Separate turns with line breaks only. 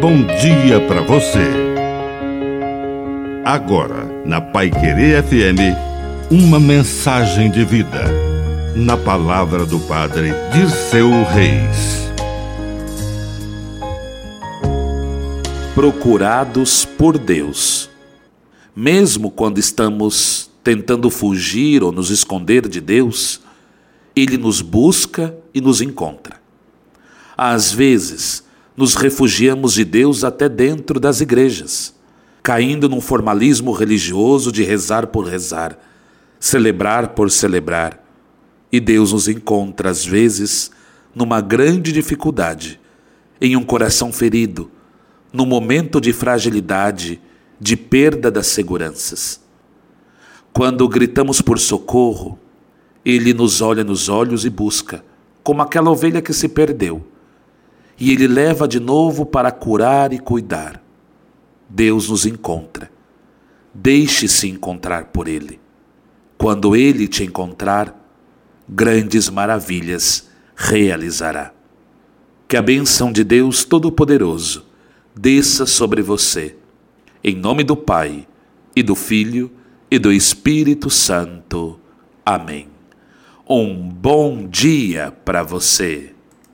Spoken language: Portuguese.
bom dia para você. Agora, na Pai Querer FM, uma mensagem de vida. Na palavra do Padre Dirceu Reis.
Procurados por Deus. Mesmo quando estamos tentando fugir ou nos esconder de Deus, Ele nos busca e nos encontra. Às vezes, nos refugiamos de Deus até dentro das igrejas, caindo num formalismo religioso de rezar por rezar, celebrar por celebrar. E Deus nos encontra, às vezes, numa grande dificuldade, em um coração ferido, num momento de fragilidade, de perda das seguranças. Quando gritamos por socorro, Ele nos olha nos olhos e busca, como aquela ovelha que se perdeu e Ele leva de novo para curar e cuidar. Deus nos encontra. Deixe-se encontrar por Ele. Quando Ele te encontrar, grandes maravilhas realizará. Que a bênção de Deus Todo-Poderoso desça sobre você. Em nome do Pai, e do Filho, e do Espírito Santo. Amém. Um bom dia para você.